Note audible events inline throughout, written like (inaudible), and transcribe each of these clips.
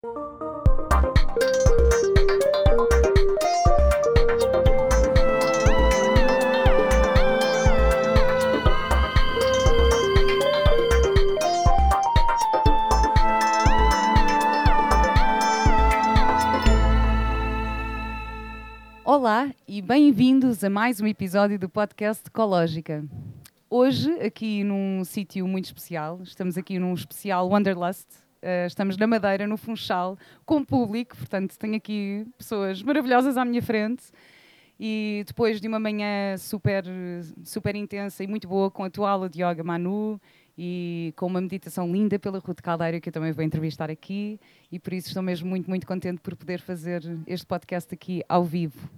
Olá e bem-vindos a mais um episódio do podcast Ecológica. Hoje, aqui num sítio muito especial, estamos aqui num especial Wanderlust. Uh, estamos na Madeira, no Funchal, com público, portanto, tenho aqui pessoas maravilhosas à minha frente. E depois de uma manhã super, super intensa e muito boa, com a tua aula de yoga Manu e com uma meditação linda pela Ruth Caldeira, que eu também vou entrevistar aqui, e por isso estou mesmo muito, muito contente por poder fazer este podcast aqui ao vivo.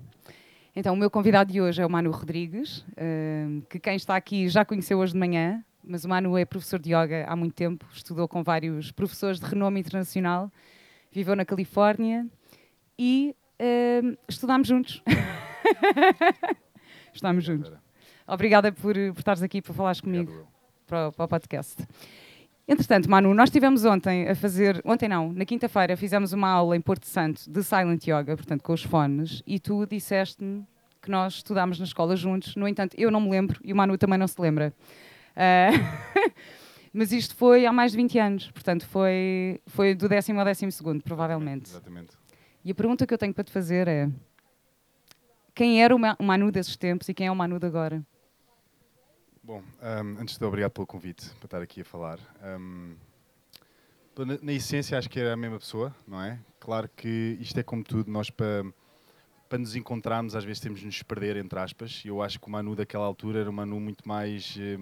Então, o meu convidado de hoje é o Manu Rodrigues, uh, que quem está aqui já conheceu hoje de manhã, mas o Manu é professor de yoga há muito tempo, estudou com vários professores de renome internacional, viveu na Califórnia e uh, estudámos juntos. (laughs) estudámos juntos. Obrigada por, por estares aqui para falares comigo para, para o podcast. Entretanto, Manu, nós estivemos ontem a fazer, ontem não, na quinta-feira fizemos uma aula em Porto Santo de Silent Yoga, portanto com os fones, e tu disseste-me que nós estudámos na escola juntos. No entanto, eu não me lembro e o Manu também não se lembra. Uh, (laughs) mas isto foi há mais de 20 anos, portanto foi, foi do décimo ao décimo segundo, provavelmente. Exatamente. E a pergunta que eu tenho para te fazer é: quem era o Manu desses tempos e quem é o Manu de agora? Bom, um, antes de obrigado pelo convite para estar aqui a falar. Um, na, na, essência, acho que era a mesma pessoa, não é? Claro que isto é como tudo, nós para, para nos encontrarmos, às vezes temos de nos perder, entre aspas, e eu acho que o Manu daquela altura era um Manu muito mais, eh,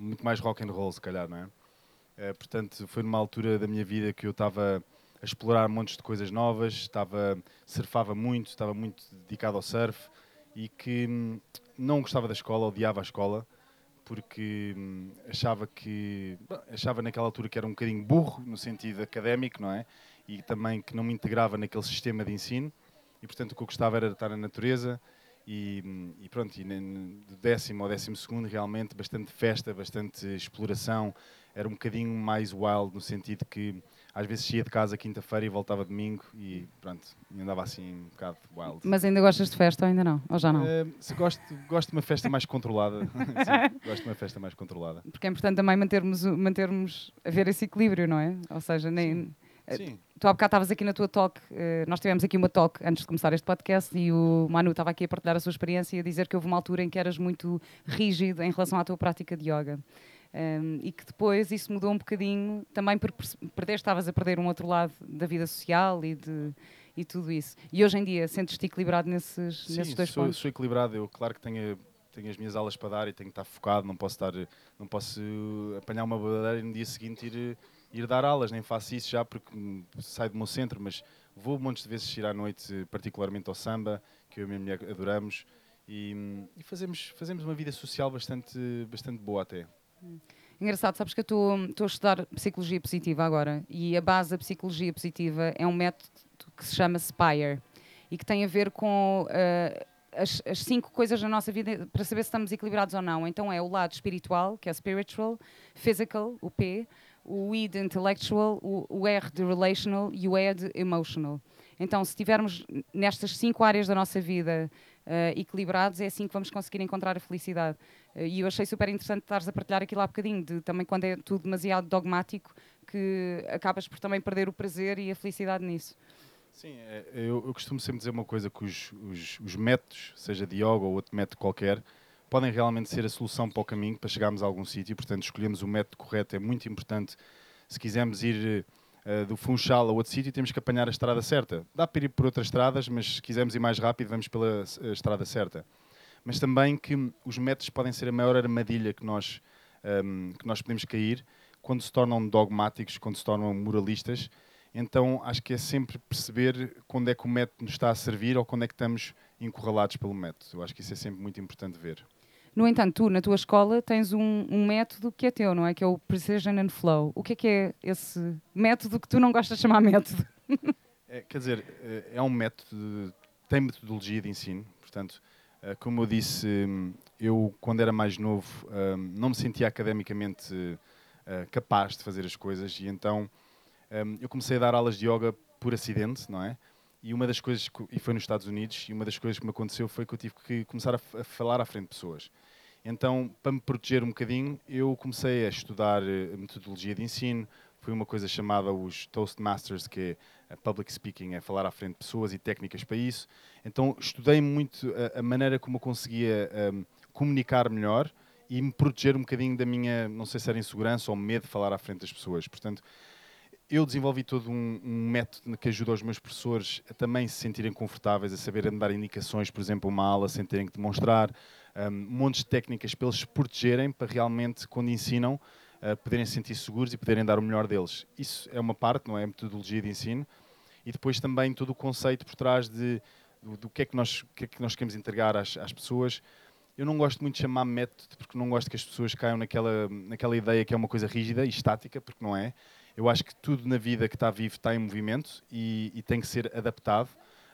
muito mais rock and roll, se calhar, não é? Uh, portanto, foi numa altura da minha vida que eu estava a explorar montes de coisas novas, estava surfava muito, estava muito dedicado ao surf e que hum, não gostava da escola, odiava a escola porque hum, achava que achava naquela altura que era um bocadinho burro no sentido académico, não é? E também que não me integrava naquele sistema de ensino e portanto o que eu gostava era estar na natureza e, e pronto, e do décimo ao décimo segundo realmente bastante festa, bastante exploração, era um bocadinho mais wild no sentido que às vezes saía de casa quinta-feira e voltava domingo e pronto, andava assim um bocado wild. Mas ainda gostas de festa ou ainda não? Ou já não? Uh, se gosto, gosto de uma festa mais controlada. (laughs) Sim, gosto de uma festa mais controlada. Porque é importante também mantermos, mantermos a ver esse equilíbrio, não é? Ou seja, nem. Sim. Eh, Sim. Tu há bocado estavas aqui na tua talk, uh, nós tivemos aqui uma talk antes de começar este podcast e o Manu estava aqui a partilhar a sua experiência e a dizer que houve uma altura em que eras muito rígido em relação à tua prática de yoga. Um, e que depois isso mudou um bocadinho, também porque perdeste, estavas a perder um outro lado da vida social e, de, e tudo isso. E hoje em dia sentes-te equilibrado nesses, Sim, nesses dois sou, pontos? sou equilibrado. Eu, claro que tenho, tenho as minhas aulas para dar e tenho que estar focado, não posso, estar, não posso apanhar uma badeira e no dia seguinte ir, ir dar aulas, nem faço isso já porque saio do meu centro, mas vou montes de vezes ir à noite, particularmente ao samba, que eu e a minha mulher adoramos, e, e fazemos, fazemos uma vida social bastante, bastante boa até. Engraçado, sabes que eu estou a estudar psicologia positiva agora e a base da psicologia positiva é um método que se chama SPIRE e que tem a ver com uh, as, as, cinco coisas na nossa vida para saber se estamos equilibrados ou não. Então é o lado espiritual, que é spiritual, physical, o P, o I de intellectual, o, o R de relational e o E de emotional. Então, se estivermos nestas cinco áreas da nossa vida uh, equilibrados, é assim que vamos conseguir encontrar a felicidade. Uh, e eu achei super interessante estares a partilhar aquilo há bocadinho, de também quando é tudo demasiado dogmático, que acabas por também perder o prazer e a felicidade nisso. Sim, é, eu, eu, costumo sempre dizer uma coisa, que os, os, os, métodos, seja de yoga ou outro método qualquer, podem realmente ser a solução para o caminho, para chegarmos a algum sítio, portanto escolhemos o método correto, é muito importante se quisermos ir uh, do Funchal a outro sítio, temos que apanhar a estrada certa. Dá para ir por outras estradas, mas se quisermos ir mais rápido, vamos pela uh, estrada certa. Mas também que os métodos podem ser a maior armadilha que nós, um, ehm, que nós podemos cair quando se tornam dogmáticos, quando se tornam moralistas. Então acho que é sempre perceber quando é que o método nos está a servir ou quando é que estamos encurralados pelo método. Eu acho que isso é sempre muito importante ver. No entanto, tu, na tua escola, tens um, um, método que é teu, não é? Que é o Precision and Flow. O que é que é esse método que tu não gostas de chamar método? É, quer dizer, é, é um método, tem metodologia de ensino. Portanto, eh, como eu disse, eu, quando era mais novo, hum, não me sentia academicamente eh, capaz de fazer as coisas e então hum, eu comecei a dar aulas de yoga por acidente, não é? E uma das coisas, que, e foi nos Estados Unidos, e uma das coisas que me aconteceu foi que eu tive que começar a, a falar à frente de pessoas. Então, para me proteger um bocadinho, eu comecei a estudar uh, metodologia de ensino, foi uma coisa chamada os Toastmasters, que é public speaking, é falar à frente de pessoas e técnicas para isso. Então, estudei muito a, a maneira como eu conseguia um, comunicar melhor e me proteger um bocadinho da minha, não sei se era insegurança ou medo de falar à frente das pessoas. Portanto, eu desenvolvi todo um, um, método que ajuda os meus professores a também se sentirem confortáveis, a saberem dar indicações, por exemplo, uma aula sem terem que demonstrar, um, montes de técnicas para eles se protegerem, para realmente, quando ensinam, uh, poderem se sentir seguros e poderem dar o melhor deles. Isso é uma parte, não é? A metodologia de ensino. E depois também todo o conceito por trás de, do, do que, é que, nós, que é que nós queremos entregar às, às pessoas. Eu não gosto muito de chamar método, porque não gosto que as pessoas caiam naquela, naquela ideia que é uma coisa rígida e estática, porque não é. Eu acho que tudo na vida que está vivo está em movimento e, e tem que ser adaptado.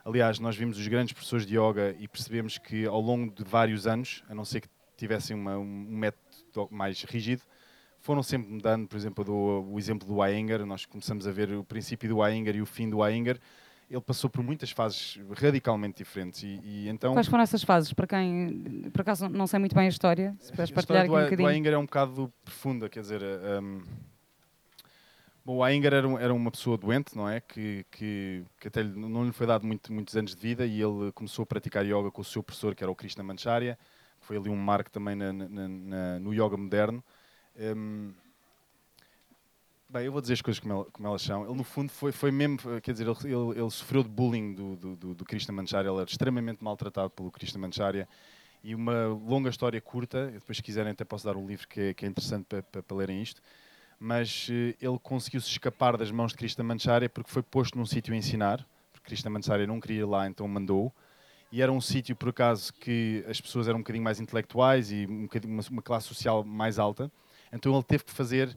Aliás, nós vimos os grandes professores de yoga e percebemos que ao longo de vários anos, a não ser que tivessem uma, um método mais rígido, foram sempre mudando. Por exemplo, do, o exemplo do Iyengar, nós começamos a ver o princípio do Iyengar e o fim do Iyengar. Ele passou por muitas fases radicalmente diferentes. E, e, então... Quais foram essas fases? Para quem, por acaso, não sei muito bem a história, se puderes partilhar aqui um bocadinho. O Iyengar é um bocado profunda, quer dizer... Um, Bom, o Ainger era, era, uma pessoa doente, não é? Que, que, que até lhe, não lhe foi dado muito, muitos anos de vida e ele começou a praticar yoga com o seu professor, que era o Krishna Mancharya, foi ali um marco também na, na, na, no yoga moderno. Um, bem, eu vou dizer as coisas como, ela, como, elas são. Ele, no fundo, foi, foi mesmo, quer dizer, ele, ele, ele sofreu de bullying do, do, do, do Krishna Mancharya, ele era extremamente maltratado pelo Krishna Mancharya. E uma longa história curta, depois, se quiserem, até posso dar um livro que é, que é interessante para, para, para lerem isto mas uh, ele conseguiu se escapar das mãos de Krishna Mancharya porque foi posto num sítio a ensinar, porque Krishna Mancharya não queria ir lá, então mandou. E era um sítio, por acaso, que as pessoas eram um bocadinho mais intelectuais e um uma, uma, classe social mais alta. Então ele teve que fazer,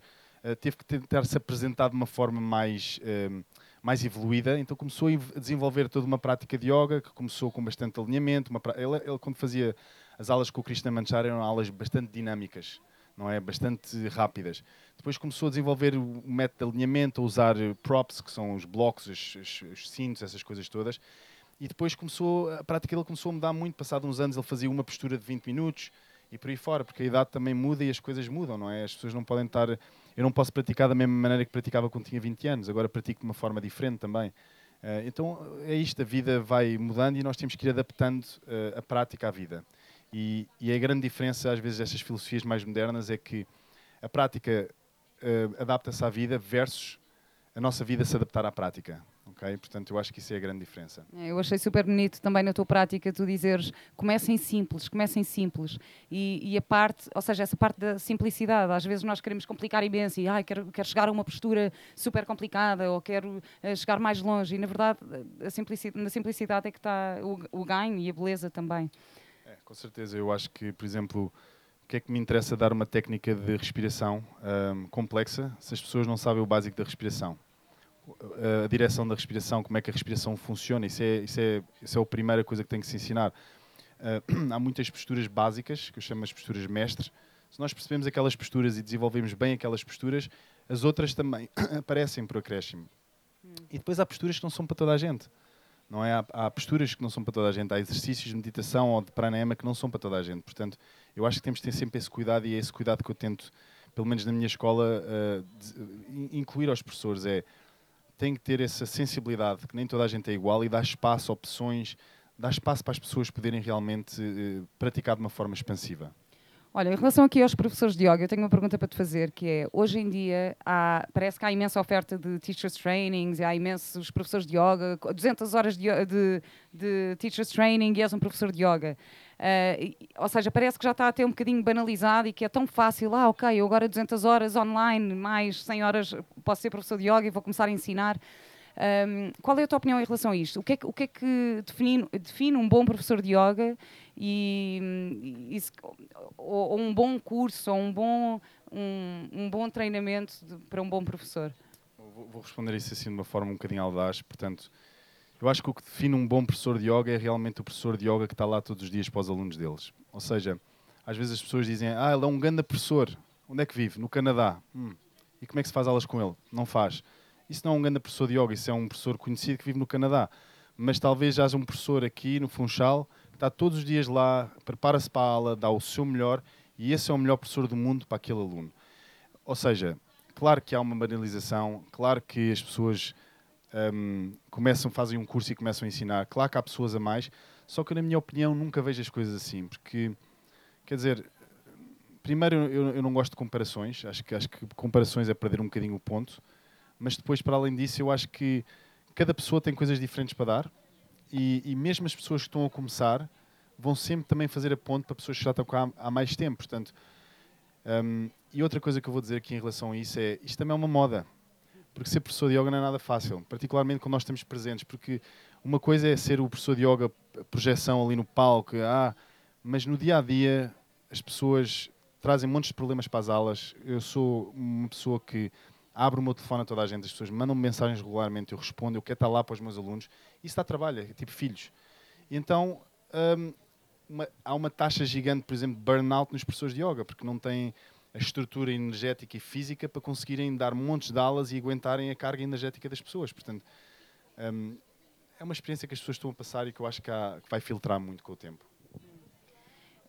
uh, teve que tentar se apresentar de uma forma mais, uh, mais evoluída. Então começou a desenvolver toda uma prática de yoga, que começou com bastante alinhamento. Ele, ele, quando fazia as aulas com o Krishna Mancharya, eram aulas bastante dinâmicas não é? Bastante rápidas. Depois começou a desenvolver o método de alinhamento, a usar props, que são os blocos, os, os, os cintos, essas coisas todas. E depois começou, a prática dele começou a mudar muito. Passado uns anos ele fazia uma postura de 20 minutos e por aí fora, porque a idade também muda e as coisas mudam, não é? As pessoas não podem estar... Eu não posso praticar da mesma maneira que praticava quando tinha 20 anos, agora pratico de uma forma diferente também. Uh, então é isto, a vida vai mudando e nós temos que ir adaptando uh, a prática à vida. E, e, a grande diferença, às vezes, destas filosofias mais modernas é que a prática uh, adapta-se à vida versus a nossa vida se adaptar à prática. Okay? Portanto, eu acho que isso é a grande diferença. É, eu achei super bonito também na tua prática tu dizeres comecem simples, comecem simples. E, e, a parte, ou seja, essa parte da simplicidade, às vezes nós queremos complicar imenso e ah, quero, quero chegar a uma postura super complicada ou quero uh, chegar mais longe. E na verdade, a simplicidade, na simplicidade é que está o, o ganho e a beleza também. É, com certeza. Eu acho que, por exemplo, que é que me interessa dar uma técnica de respiração um, complexa se as pessoas não sabem o básico da respiração? A direção da respiração, como é que a respiração funciona, isso é, isso é, isso é a primeira coisa que tem que se ensinar. Uh, (clears throat) há muitas posturas básicas, que eu chamo as posturas mestres. Se nós percebemos aquelas posturas e desenvolvemos bem aquelas posturas, as outras também (clears throat) aparecem por acréscimo. Hum. E depois há posturas que não são para toda a gente. Não é? Há, há, posturas que não são para toda a gente, há exercícios de meditação ou de pranayama que não são para toda a gente. Portanto, eu acho que temos que ter sempre esse cuidado e é esse cuidado que eu tento, pelo menos na minha escola, uh, de, incluir aos professores. É, tem que ter essa sensibilidade, que nem toda a gente é igual, e dar espaço, opções, dar espaço para as pessoas poderem realmente uh, praticar de uma forma expansiva. Olha, em relação aqui aos professores de yoga, eu tenho uma pergunta para te fazer, que é, hoje em dia, há, parece que há imensa oferta de teachers trainings, há imensos professores de yoga, 200 horas de, de, de teachers training e és um professor de yoga. Uh, ou seja, parece que já está até um bocadinho banalizado e que é tão fácil, ah, ok, eu agora 200 horas online, mais 100 horas posso ser professor de yoga e vou começar a ensinar. Um, qual é a tua opinião em relação a isto? O que é que, o que, é que define, define um bom professor de yoga e, e ou, ou, um bom curso ou um bom, um, um bom treinamento de, para um bom professor? Vou, vou, responder isso assim de uma forma um bocadinho audaz. Portanto, eu acho que o que define um bom professor de yoga é realmente o professor de yoga que está lá todos os dias para os alunos deles. Ou seja, às vezes as pessoas dizem: Ah, ele é um grande professor. Onde é que vive? No Canadá. Hum. E como é que se faz aulas com ele? Não faz. Isso não é um grande professor de yoga, isso é um professor conhecido que vive no Canadá. Mas talvez haja um professor aqui no Funchal que está todos os dias lá, prepara-se para a aula, dá o seu melhor e esse é o melhor professor do mundo para aquele aluno. Ou seja, claro que há uma banalização, claro que as pessoas um, começam, fazem um curso e começam a ensinar, claro que há pessoas a mais, só que na minha opinião nunca vejo as coisas assim, porque, quer dizer, primeiro eu, eu não gosto de comparações, acho que, acho que comparações é perder um bocadinho o ponto, mas depois, para além disso, eu acho que cada pessoa tem coisas diferentes para dar e, e mesmo as pessoas que estão a começar vão sempre também fazer a ponte para pessoas que já estão cá há, mais tempo. Portanto, um, e outra coisa que eu vou dizer aqui em relação a isso é isto também é uma moda. Porque ser professor de yoga não é nada fácil, particularmente quando nós estamos presentes, porque uma coisa é ser o professor de yoga, projeção ali no palco, ah, mas no dia a dia as pessoas trazem montes de problemas para as aulas. Eu sou uma pessoa que abro o meu telefone a toda a gente, as pessoas mandam-me mensagens regularmente, eu respondo, eu quero estar lá para os meus alunos. Isso dá trabalho, é tipo filhos. E então um, uma, há uma taxa gigante, por exemplo, de burnout nos professores de yoga, porque não têm a estrutura energética e física para conseguirem dar montes de aulas e aguentarem a carga energética das pessoas. Portanto, um, é uma experiência que as pessoas estão a passar e que eu acho que, há, que vai filtrar muito com o tempo.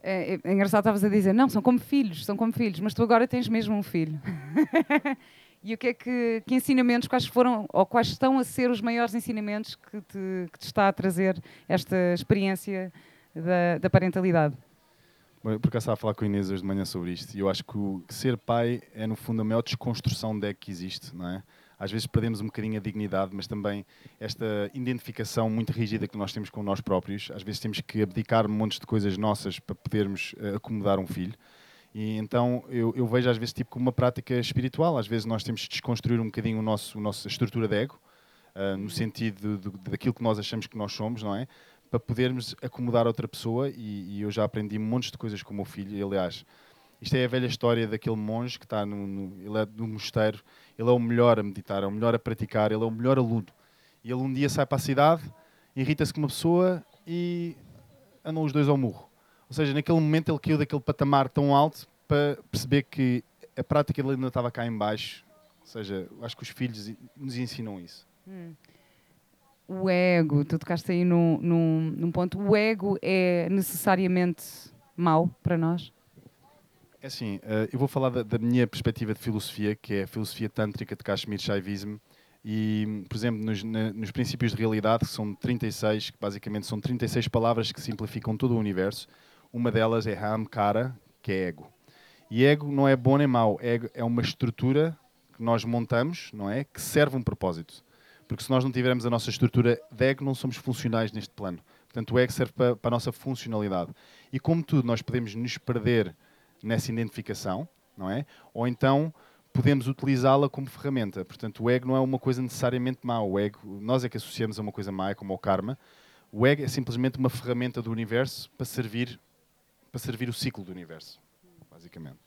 É, é, é engraçado, estavas a dizer, não, são como filhos, são como filhos, mas tu agora tens mesmo um filho. (laughs) e o que é que, que ensinamentos, quais foram, ou quais estão a ser os maiores ensinamentos que te, que te está a trazer esta experiência da, da parentalidade? Bom, por acaso estava a falar com a Inês hoje de manhã sobre isto e eu acho que, o, ser pai é no fundo a maior desconstrução de que existe, não é? Às vezes perdemos um bocadinho a dignidade, mas também esta identificação muito rígida que nós temos com nós próprios. Às vezes temos que abdicar montes de coisas nossas para podermos uh, acomodar um filho. E então eu, eu, vejo às vezes tipo como uma prática espiritual. Às vezes nós temos que desconstruir um bocadinho o nosso, a nossa estrutura de ego, uh, no sentido de, de, daquilo que nós achamos que nós somos, não é? para podermos acomodar outra pessoa e, e, eu já aprendi montes de coisas com o meu filho. E, aliás, isto é a velha história daquele monge que está no, no, ele é do mosteiro, ele é o melhor a meditar, é o melhor a praticar, ele é o melhor aluno. E ele um dia sai para a cidade, irrita-se com uma pessoa e andam os dois ao murro. Ou seja, naquele momento ele caiu daquele patamar tão alto para perceber que a prática dele ainda estava cá em baixo. Ou seja, acho que os filhos nos ensinam isso. Hum o ego, tu tocaste aí num, num, num ponto, o ego é necessariamente mau para nós? É assim, uh, eu vou falar da, da, minha perspectiva de filosofia, que é a filosofia tântrica de Kashmir Shaivism, e, por exemplo, nos, na, nos princípios de realidade, que são 36, que basicamente são 36 palavras que simplificam todo o universo, uma delas é Hamkara, que é ego. E ego não é bom nem mau, ego é uma estrutura que nós montamos, não é? Que serve um propósito. Porque se nós não tivermos a nossa estrutura de ego, não somos funcionais neste plano. Portanto, o ego serve para, para a nossa funcionalidade. E como tudo, nós podemos nos perder nessa identificação, não é? Ou então podemos utilizá-la como ferramenta. Portanto, o ego não é uma coisa necessariamente má. O ego, nós é que associamos a uma coisa má, como o karma. O ego é simplesmente uma ferramenta do universo para servir, para servir o ciclo do universo, basicamente.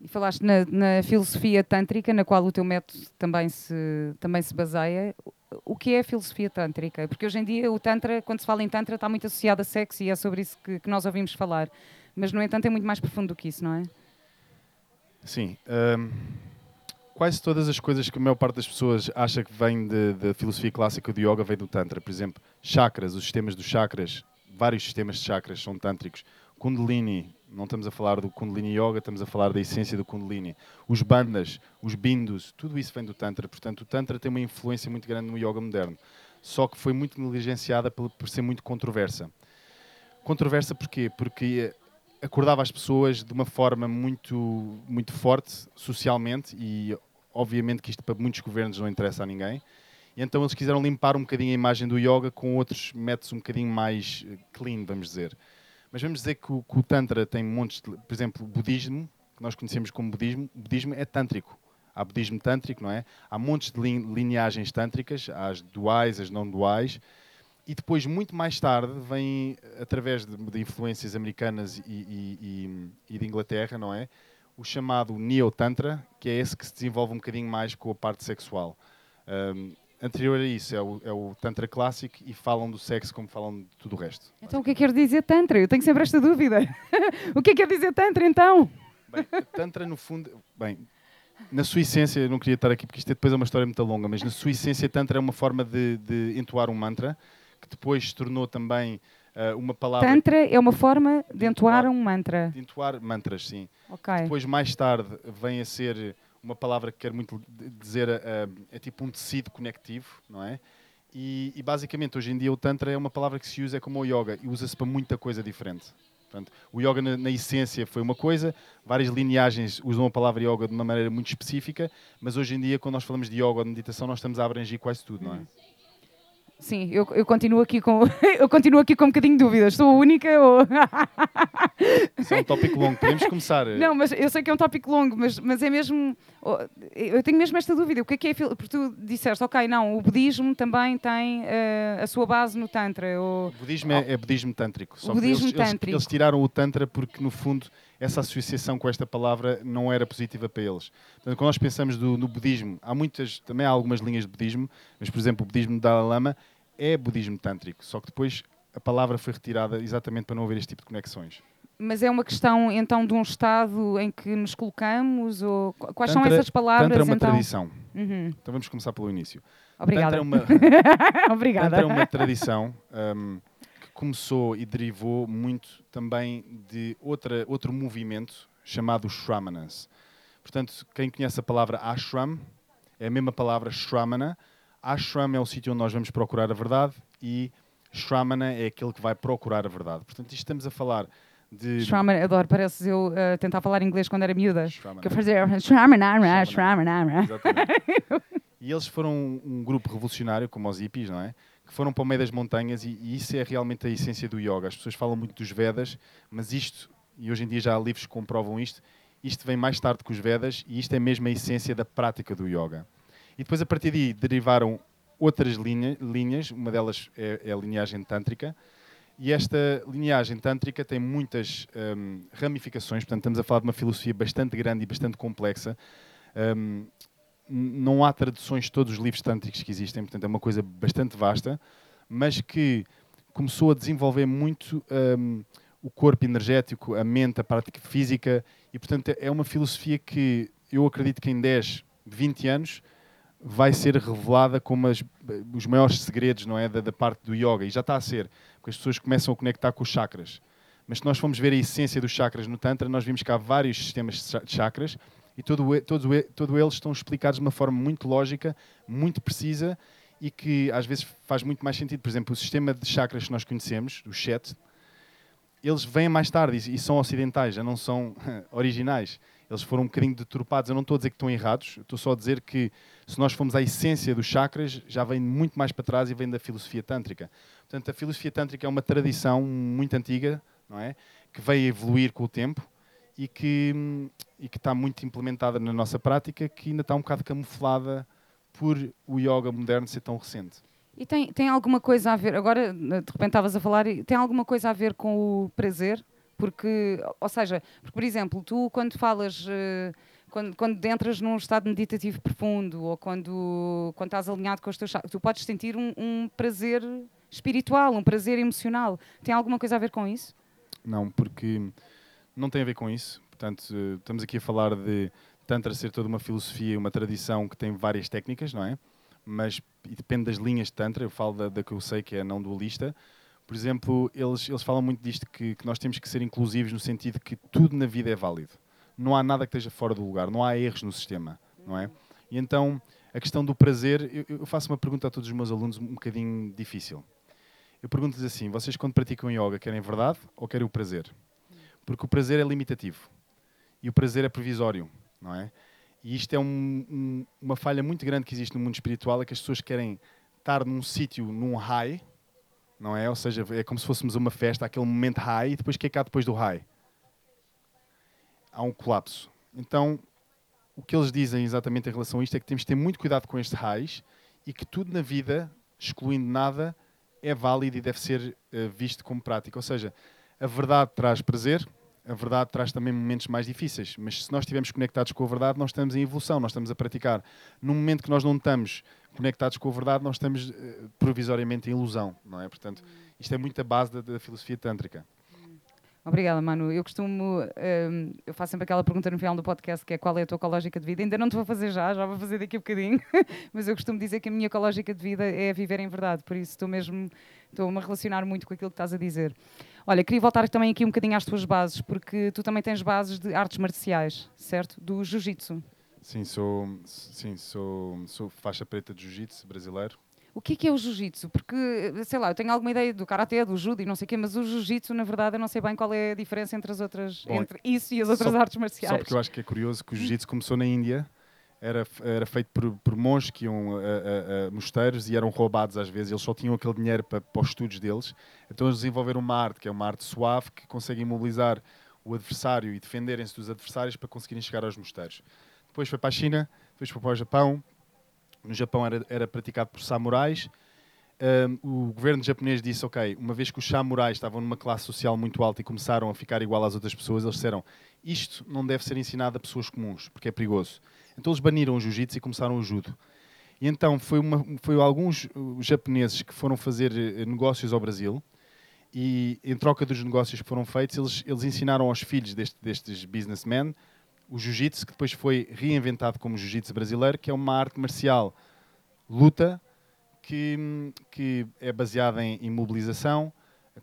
E falaste na, na, filosofia tântrica, na qual o teu método também se, também se baseia. O que é a filosofia tântrica? Porque hoje em dia o Tantra, quando se fala em Tantra, está muito associado a sexo e é sobre isso que, que nós ouvimos falar. Mas, no entanto, é muito mais profundo do que isso, não é? Sim. Um, quase todas as coisas que a maior parte das pessoas acha que vêm da filosofia clássica do yoga vem do Tantra. Por exemplo, chakras, os sistemas dos chakras, vários sistemas de chakras são tântricos. Kundalini, não estamos a falar do Kundalini Yoga, estamos a falar da essência do Kundalini. Os bandas, os bindus, tudo isso vem do Tantra. Portanto, o Tantra tem uma influência muito grande no yoga moderno. Só que foi muito negligenciada por, ser muito controversa. Controversa porquê? Porque acordava as pessoas de uma forma muito, muito forte socialmente e obviamente que isto para muitos governos não interessa a ninguém. E então eles quiseram limpar um bocadinho a imagem do yoga com outros métodos um bocadinho mais eh, clean, vamos dizer. Mas vamos dizer que o, que o Tantra tem montes, de, por exemplo, o budismo, que nós conhecemos como budismo, o budismo é tântrico. Há budismo tântrico, não é? Há montes de linhagens tântricas, as duais, as não duais, e depois, muito mais tarde, vem, através de, de influências americanas e, e, e, e, de Inglaterra, não é? O chamado Neo-Tantra, que é esse que se desenvolve um bocadinho mais com a parte sexual. Um, anterior a isso é o, é o, Tantra clássico e falam do sexo como falam de tudo o resto. Então o que é que quer dizer Tantra? Eu tenho sempre esta dúvida. (laughs) o que é que quer dizer Tantra então? Bem, Tantra no fundo. Bem, na sua essência, eu não queria estar aqui porque isto é depois é uma história muito longa, mas na sua essência, Tantra é uma forma de, de entoar um mantra que depois se tornou também uh, uma palavra. Tantra é uma forma de entoar um mantra. De entoar mantras, sim. Okay. Depois, mais tarde, vem a ser uma palavra que quero muito dizer, uh, é tipo um tecido conectivo, não é? E, e, basicamente, hoje em dia, o Tantra é uma palavra que se usa como o Yoga e usa-se para muita coisa diferente. Portanto, o yoga, na, na, essência, foi uma coisa, várias linhagens usam a palavra yoga de uma maneira muito específica, mas hoje em dia, quando nós falamos de yoga ou de meditação, nós estamos a abranger quase tudo, não é? Sim, eu, eu, continuo aqui com (laughs) eu continuo aqui com um bocadinho de dúvidas. Sou a única ou Isso é um tópico longo. Podemos começar. Não, mas eu sei que é um tópico longo, mas, mas é mesmo eu tenho mesmo esta dúvida. O que é que é porque tu disseste, ok, não, o budismo também tem uh, a sua base no tantra. O, o budismo é, é, budismo tântrico. O budismo eles, tântrico. Eles, eles tiraram o tantra porque no fundo essa associação com esta palavra não era positiva para eles. Portanto, quando nós pensamos do, no budismo, há muitas, também há algumas linhas de budismo, mas por exemplo o budismo do Dalai Lama é budismo tântrico, só que depois a palavra foi retirada exatamente para não haver este tipo de conexões. Mas é uma questão então de um estado em que nos colocamos ou quais tantra, são essas palavras? Tantra é uma então? tradição. Uhum. Então vamos começar pelo início. Obrigada. Tantra é uma, (laughs) Obrigada. Tantra é uma tradição um, que começou e derivou muito também de outra, outro movimento chamado Shramanas. Portanto, quem conhece a palavra ashram é a mesma palavra shramana, Ashram é o sítio onde nós vamos procurar a verdade e Shramana é aquele que vai procurar a verdade. Portanto, isto estamos a falar de. Shramana, adoro, parece eu uh, tentar falar inglês quando era miúda. Shramana. Que eu fazia (laughs) Shramana. Exatamente. (laughs) e eles foram um, um, grupo revolucionário, como os hippies, não é? Que foram para o meio das montanhas e, e isso é realmente a essência do yoga. As pessoas falam muito dos Vedas, mas isto, e hoje em dia já há livros que comprovam isto, isto vem mais tarde que os Vedas e isto é mesmo a essência da prática do yoga. E depois, a partir daí, derivaram outras linha, linhas, uma delas é, é, a linhagem tântrica, e esta linhagem tântrica tem muitas um, ramificações, portanto, estamos a falar de uma filosofia bastante grande e bastante complexa. Um, não há traduções de todos os livros tântricos que existem, portanto, é uma coisa bastante vasta, mas que começou a desenvolver muito um, o corpo energético, a mente, a prática física, e, portanto, é uma filosofia que eu acredito que em 10, 20 anos vai ser revelada como as, os maiores segredos não é, da, da, parte do yoga. E já está a ser, porque as pessoas começam a conectar com os chakras. Mas se nós formos ver a essência dos chakras no Tantra, nós vimos que há vários sistemas de chakras e todos todo, todo eles estão explicados de uma forma muito lógica, muito precisa e que às vezes faz muito mais sentido. Por exemplo, o sistema de chakras que nós conhecemos, o Shet, eles vêm mais tarde e são ocidentais, já não são (laughs) originais eles foram um bocadinho deturpados. Eu não estou a dizer que estão errados, estou só a dizer que se nós formos à essência dos chakras, já vem muito mais para trás e vem da filosofia tântrica. Portanto, a filosofia tântrica é uma tradição muito antiga, não é? Que veio evoluir com o tempo e que, e que está muito implementada na nossa prática, que ainda está um bocado camuflada por o yoga moderno ser tão recente. E tem, tem alguma coisa a ver, agora de repente estavas a falar, tem alguma coisa a ver com o prazer? Porque, ou seja, porque, por exemplo, tu quando falas, uh, quando, quando entras num estado meditativo profundo ou quando, quando estás alinhado com os teus tu podes sentir um, um prazer espiritual, um prazer emocional. Tem alguma coisa a ver com isso? Não, porque não tem a ver com isso. Portanto, estamos aqui a falar de Tantra ser toda uma filosofia, uma tradição que tem várias técnicas, não é? Mas depende das linhas de Tantra. Eu falo da, da que eu sei que é não dualista por exemplo, eles, eles falam muito disto que, que nós temos que ser inclusivos no sentido que tudo na vida é válido. Não há nada que esteja fora do lugar, não há erros no sistema, não é? E então, a questão do prazer, eu, eu faço uma pergunta a todos os meus alunos um bocadinho difícil. Eu pergunto-lhes assim: vocês, quando praticam yoga, querem verdade ou querem o prazer? Porque o prazer é limitativo e o prazer é provisório, não é? E isto é um, um, uma falha muito grande que existe no mundo espiritual: é que as pessoas querem estar num sítio, num high, não é? Ou seja, é como se fôssemos uma festa, aquele momento high, e depois o que é que há depois do high? Há um colapso. Então, o que eles dizem exatamente em relação a isto é que temos de ter muito cuidado com estes highs e que tudo na vida, excluindo nada, é válido e deve ser uh, visto como prático. Ou seja, a verdade traz prazer, a verdade traz também momentos mais difíceis, mas se nós estivermos conectados com a verdade, nós estamos em evolução, nós estamos a praticar. No momento que nós não estamos conectados com a verdade, nós estamos uh, provisoriamente em ilusão, não é? Portanto, isto é muito a base da, da filosofia tântrica. Obrigada, Manu. Eu costumo, um, eu faço sempre aquela pergunta no final do podcast que é qual é a tua ecológica de vida. Ainda não te vou fazer já, já vou fazer daqui a bocadinho, (laughs) mas eu costumo dizer que a minha ecológica de vida é viver em verdade, por isso estou mesmo, estou-me a relacionar muito com aquilo que estás a dizer. Olha, queria voltar também aqui um bocadinho às tuas bases, porque tu também tens bases de artes marciais, certo? Do jiu-jitsu. Sim, sou, sim sou, sou faixa preta de jiu-jitsu brasileiro. O que é, que é o jiu-jitsu? Porque, sei lá, eu tenho alguma ideia do karatê, do judo e não sei o quê, mas o jiu-jitsu, na verdade, eu não sei bem qual é a diferença entre as outras, Bom, entre isso e as outras só, artes marciais. Só porque eu acho que é curioso que o jiu-jitsu começou na Índia, era, era feito por, por monges que iam a, a, a, mosteiros e eram roubados às vezes, eles só tinham aquele dinheiro para, para os estudos deles, então eles desenvolveram uma arte, que é uma arte suave, que consegue imobilizar o adversário e defenderem-se dos adversários para conseguirem chegar aos mosteiros. Depois foi para a China, depois foi para o Japão, no Japão era, era praticado por samurais, um, o governo japonês disse: Ok, uma vez que os samurais estavam numa classe social muito alta e começaram a ficar igual às outras pessoas, eles disseram: Isto não deve ser ensinado a pessoas comuns, porque é perigoso. Então eles baniram o jiu-jitsu e começaram o judo. E então foi, uma, foi alguns japoneses que foram fazer eh, negócios ao Brasil e, em troca dos negócios que foram feitos, eles, eles ensinaram aos filhos deste, destes businessmen o jiu-jitsu, que depois foi reinventado como jiu-jitsu brasileiro, que é uma arte marcial luta que, que é baseada em imobilização,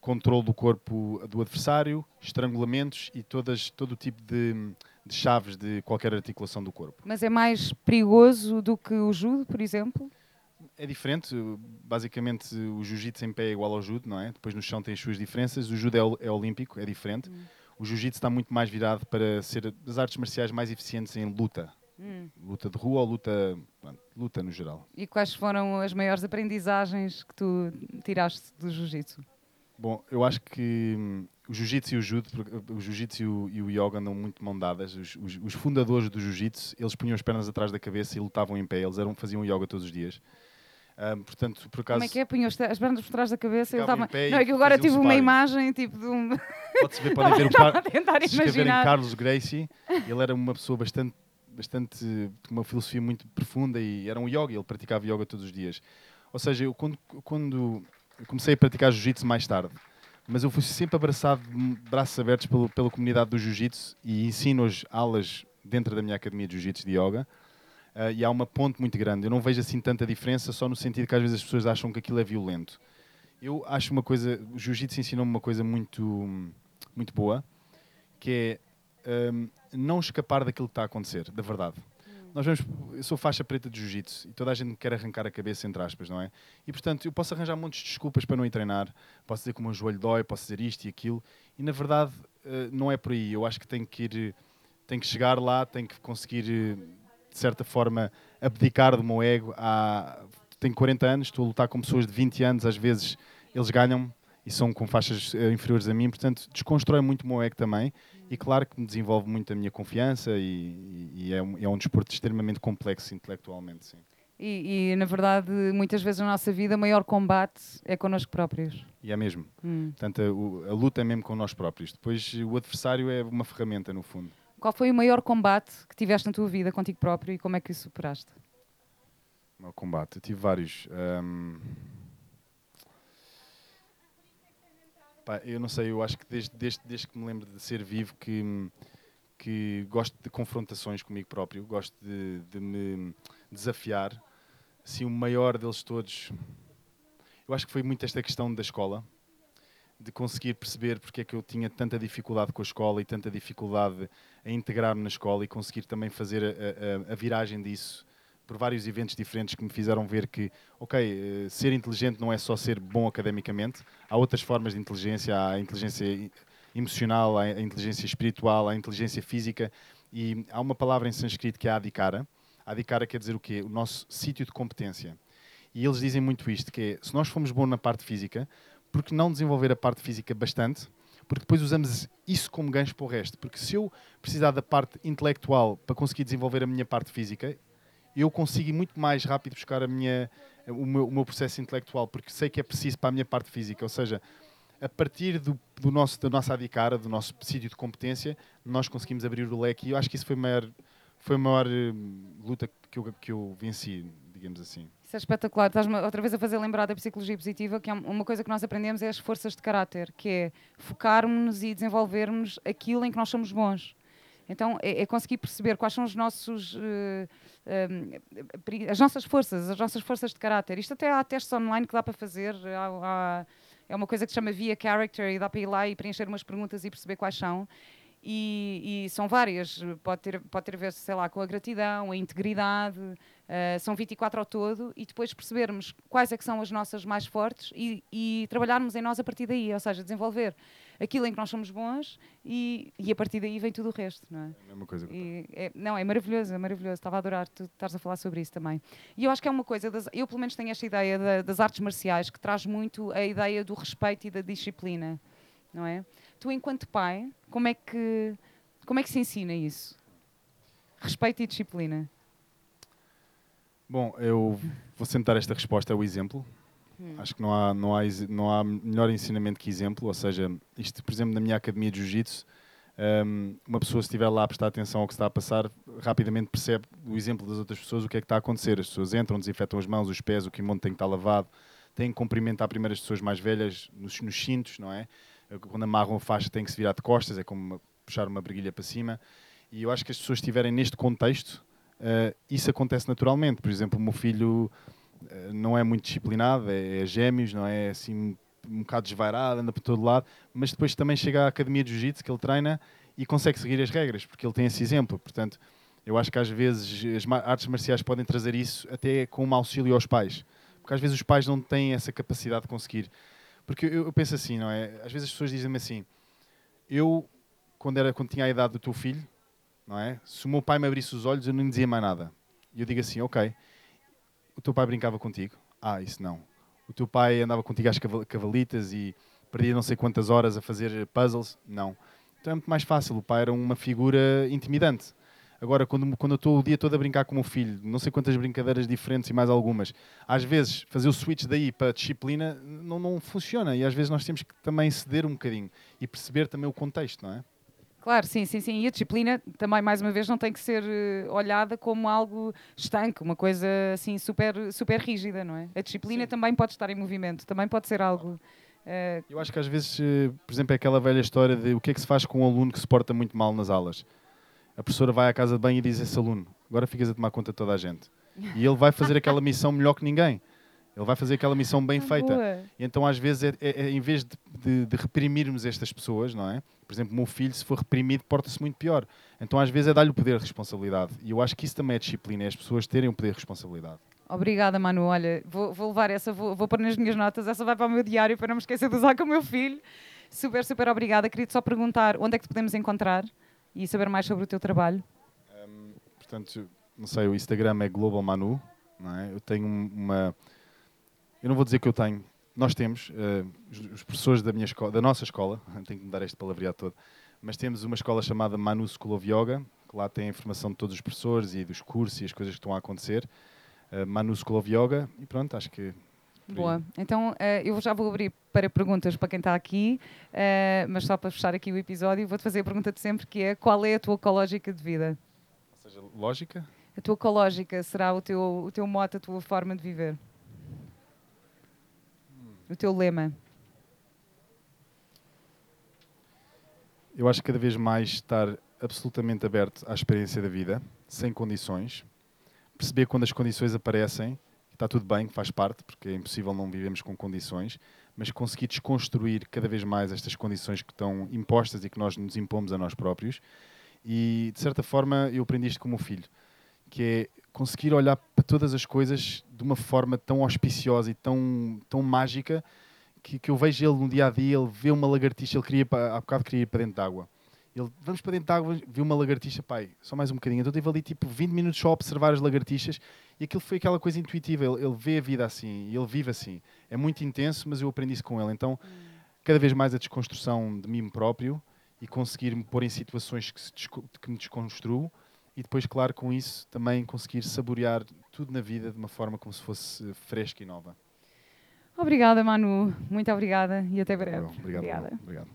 controle do corpo do adversário, estrangulamentos e todas, todo o tipo de, de chaves de qualquer articulação do corpo. Mas é mais perigoso do que o judo, por exemplo? É diferente. Basicamente, o jiu-jitsu em pé é igual ao judo, não é? Depois no chão tem as suas diferenças. O judo é, é olímpico, é diferente. Hum. O jiu-jitsu está muito mais virado para ser das artes marciais mais eficientes em luta. Hum. Luta de rua ou luta, luta no geral. E quais foram as maiores aprendizagens que tu tiraste do jiu-jitsu? Bom, eu acho que hum, o jiu-jitsu e o judo, o jiu-jitsu e o yoga andam muito mão dadas. Os, os, os fundadores do jiu-jitsu, eles punham as pernas atrás da cabeça e lutavam em pé. Eles eram, faziam yoga todos os dias. Um, portanto, por acaso, Como é que é? Punham as pernas por trás da cabeça e eu estava. Não, é que agora tive uma imagem tipo de um. Pode-se ver, podem ver o (laughs) Car... Se escreverem Carlos Gracie, ele era uma pessoa bastante bastante uma filosofia muito profunda e era um yoga, ele praticava yoga todos os dias. Ou seja, eu quando, quando eu comecei a praticar jiu-jitsu mais tarde, mas eu fui sempre abraçado de braços abertos pelo, pela comunidade do jiu-jitsu e ensino hoje aulas dentro da minha academia de jiu-jitsu de yoga. Uh, e há uma ponte muito grande. Eu não vejo assim tanta diferença, só no sentido que às vezes as pessoas acham que aquilo é violento. Eu acho uma coisa, o jiu-jitsu ensinou-me uma coisa muito, muito boa, que é um, não escapar daquilo que está a acontecer, da verdade. Nós vemos, eu sou faixa preta de jiu-jitsu e toda a gente quer arrancar a cabeça, entre aspas, não é? E portanto, eu posso arranjar de desculpas para não ir treinar, posso dizer que o meu joelho dói, posso dizer isto e aquilo, e na verdade uh, não é por aí. Eu acho que tenho que ir, tenho que chegar lá, tenho que conseguir, de certa forma, abdicar do meu ego. Há, tenho 40 anos, estou a lutar com pessoas de 20 anos, às vezes eles ganham-me e são com faixas uh, inferiores a mim, portanto, desconstrói muito o meu ego também e claro que me desenvolve muito a minha confiança e, e é, um, é, um, desporto extremamente complexo intelectualmente, sim. E, e, na verdade, muitas vezes na nossa vida, o maior combate é connosco próprios. E é mesmo. Hum. Portanto, a, a, luta é mesmo com nós próprios. Depois, o adversário é uma ferramenta, no fundo. Qual foi o maior combate que tiveste na tua vida contigo próprio e como é que o superaste? O maior combate? Eu tive vários. Um Pá, eu não sei, eu acho que desde, desde, desde que me lembro de ser vivo que, que gosto de confrontações comigo próprio, gosto de, de me desafiar. Assim, o maior deles todos, eu acho que foi muito esta questão da escola, de conseguir perceber porque é que eu tinha tanta dificuldade com a escola e tanta dificuldade a integrar-me na escola e conseguir também fazer a, a, a viragem disso por vários eventos diferentes que me fizeram ver que, ok, eh, ser inteligente não é só ser bom academicamente, há outras formas de inteligência, há a inteligência emocional, há a inteligência espiritual, há a inteligência física e há uma palavra em sânscrito que é adhikara. Adhikara quer dizer o quê? O nosso sítio de competência. E eles dizem muito isto, que é, se nós formos bons na parte física, por que não desenvolver a parte física bastante? Porque depois usamos isso como gancho para o resto. Porque se eu precisar da parte intelectual para conseguir desenvolver a minha parte física, eu consigo muito mais rápido buscar a minha, o, meu, o meu processo intelectual, porque sei que é preciso para a minha parte física. Ou seja, a partir do, do nosso, da nossa adicara, do nosso sítio de competência, nós conseguimos abrir o leque. E eu acho que isso foi a maior, foi a maior uh, luta que eu, que eu venci, digamos assim. Isso é espetacular. Estás-me outra vez a fazer lembrar da psicologia positiva, que é uma coisa que nós aprendemos é as forças de caráter, que é focarmos-nos e desenvolvermos aquilo em que nós somos bons. Então, é, é conseguir perceber quais são os nossos, uh, as nossas forças, as nossas forças de caráter. Isto até há testes online que dá para fazer. Há, há, é uma coisa que se chama Via Character e dá para ir lá e preencher umas perguntas e perceber quais são. E, e, são várias. Pode ter, pode ter a ver, sei lá, com a gratidão, a integridade, uh, são 24 ao todo, e depois percebermos quais é que são as nossas mais fortes e, e, trabalharmos em nós a partir daí, ou seja, desenvolver aquilo em que nós somos bons e, e a partir daí vem tudo o resto, não é? É a mesma coisa que e, é, Não, é maravilhoso, é maravilhoso. Estava a adorar tu estás a falar sobre isso também. E eu acho que é uma coisa, das, eu pelo menos tenho esta ideia da, das artes marciais que traz muito a ideia do respeito e da disciplina, não é? Tu, enquanto pai, como é que, como é que se ensina isso? Respeito e disciplina. Bom, eu vou sentar esta resposta ao exemplo. Hum. Acho que não há, não, há, não há melhor ensinamento que exemplo. Ou seja, isto, por exemplo, na minha academia de jiu-jitsu, um, uma pessoa, se estiver lá a prestar atenção ao que está a passar, rapidamente percebe o exemplo das outras pessoas, o que é que está a acontecer. As pessoas entram, desinfetam as mãos, os pés, o kimono tem que estar lavado, têm que cumprimentar primeiro as pessoas mais velhas nos, nos cintos, não é? Quando amarram a faixa, tem que se virar de costas, é como puxar uma briguilha para cima. E eu acho que as pessoas estiverem neste contexto, uh, isso acontece naturalmente. Por exemplo, o meu filho uh, não é muito disciplinado, é, é, gêmeos, não é assim um bocado desvairado, anda por todo lado, mas depois também chega à academia de jiu-jitsu que ele treina e consegue seguir as regras, porque ele tem esse exemplo. Portanto, eu acho que às vezes as artes marciais podem trazer isso até com um auxílio aos pais, porque às vezes os pais não têm essa capacidade de conseguir. Porque eu, eu penso assim, não é? Às vezes as pessoas dizem-me assim: eu, quando, era, quando tinha a idade do teu filho, não é? Se o meu pai me abrisse os olhos, eu não lhe dizia mais nada. E eu digo assim, ok, o teu pai brincava contigo? Ah, isso não. O teu pai andava contigo às cavalitas e perdia não sei quantas horas a fazer puzzles? Não. Então é muito mais fácil. O pai era uma figura intimidante. Agora, quando, quando eu estou o dia todo a brincar com o meu filho, não sei quantas brincadeiras diferentes e mais algumas, às vezes fazer o switch daí para disciplina não, não funciona. E às vezes nós temos que também ceder um bocadinho e perceber também o contexto, não é? Claro, sim, sim, sim. E a disciplina também, mais uma vez, não tem que ser uh, olhada como algo estanque, uma coisa assim super, super rígida, não é? A disciplina sim. também pode estar em movimento, também pode ser algo. Uh... Eu acho que às vezes, uh, por exemplo, é aquela velha história de o que é que se faz com um aluno que se porta muito mal nas aulas. A professora vai à casa de banho e diz a esse aluno: agora ficas a tomar conta de toda a gente. E ele vai fazer aquela missão melhor que ninguém. Ele vai fazer aquela missão bem (laughs) ah, feita. Boa. Então, às vezes, é, é, é, em vez de, de, de, reprimirmos estas pessoas, não é? Por exemplo, o meu filho, se for reprimido, porta-se muito pior. Então, às vezes, é dar-lhe o poder de responsabilidade. E eu acho que isso também é disciplina, é as pessoas terem o poder de responsabilidade. Obrigada, Manu. Olha, vou, vou levar essa, vou, vou pôr nas minhas notas, essa vai para o meu diário para não me esquecer de usar com o meu filho. Super, super obrigada. Queria só perguntar onde é que te podemos encontrar e saber mais sobre o teu trabalho. Um, portanto, não sei, o Instagram é Global Manu. Não é? Eu tenho uma eu não vou dizer que eu tenho, nós temos, uh, os, professores da, minha escola, da nossa escola, (laughs) tenho que mudar este palavreado todo, mas temos uma escola chamada Manu School of Yoga, que lá tem a informação de todos os professores e dos cursos e as coisas que estão a acontecer. Uh, Manu School of Yoga, e pronto, acho que. Boa, então uh, eu já vou abrir para perguntas para quem está aqui, mas só para fechar aqui o episódio, vou-te fazer a pergunta de sempre que é qual é a tua ecológica de vida? Ou seja, lógica? A tua ecológica será o teu, o teu mote, a tua forma de viver? O teu lema? Eu acho que cada vez mais estar absolutamente aberto à experiência da vida, sem condições, perceber quando as condições aparecem, está tudo bem, faz parte, porque é impossível não vivemos com condições, mas conseguir desconstruir cada vez mais estas condições que estão impostas e que nós nos impomos a nós próprios. E, de certa forma, eu aprendi isto como filho, que é conseguir olhar para todas as coisas de uma forma tão auspiciosa e tão, tão mágica que, que eu vejo ele no dia a dia, ele vê uma lagartixa, ele queria, há bocado queria ir para dentro de água. Ele, vamos para dentro de água, viu uma lagartixa, pai, só mais um bocadinho. Então tive ali tipo 20 minutos só a observar as lagartixas e aquilo foi aquela coisa intuitiva. Ele, ele vê a vida assim, ele vive assim. É muito intenso, mas eu aprendi isso com ele. Então, cada vez mais a desconstrução de mim próprio e conseguir me pôr em situações que, se, que me desconstruo e depois, claro, com isso também conseguir saborear tudo na vida de uma forma como se fosse fresca e nova. Obrigada, Manu. Muito obrigada e até breve. Obrigado. Obrigada. Obrigado.